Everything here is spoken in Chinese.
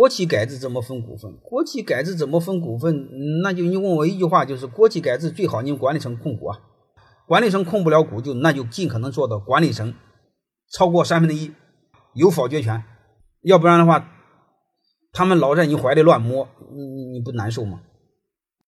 国企改制怎么分股份？国企改制怎么分股份？那就你问我一句话，就是国企改制最好你们管理层控股啊，管理层控不了股，就那就尽可能做到管理层超过三分之一有否决权，要不然的话，他们老在你怀里乱摸，你你你不难受吗？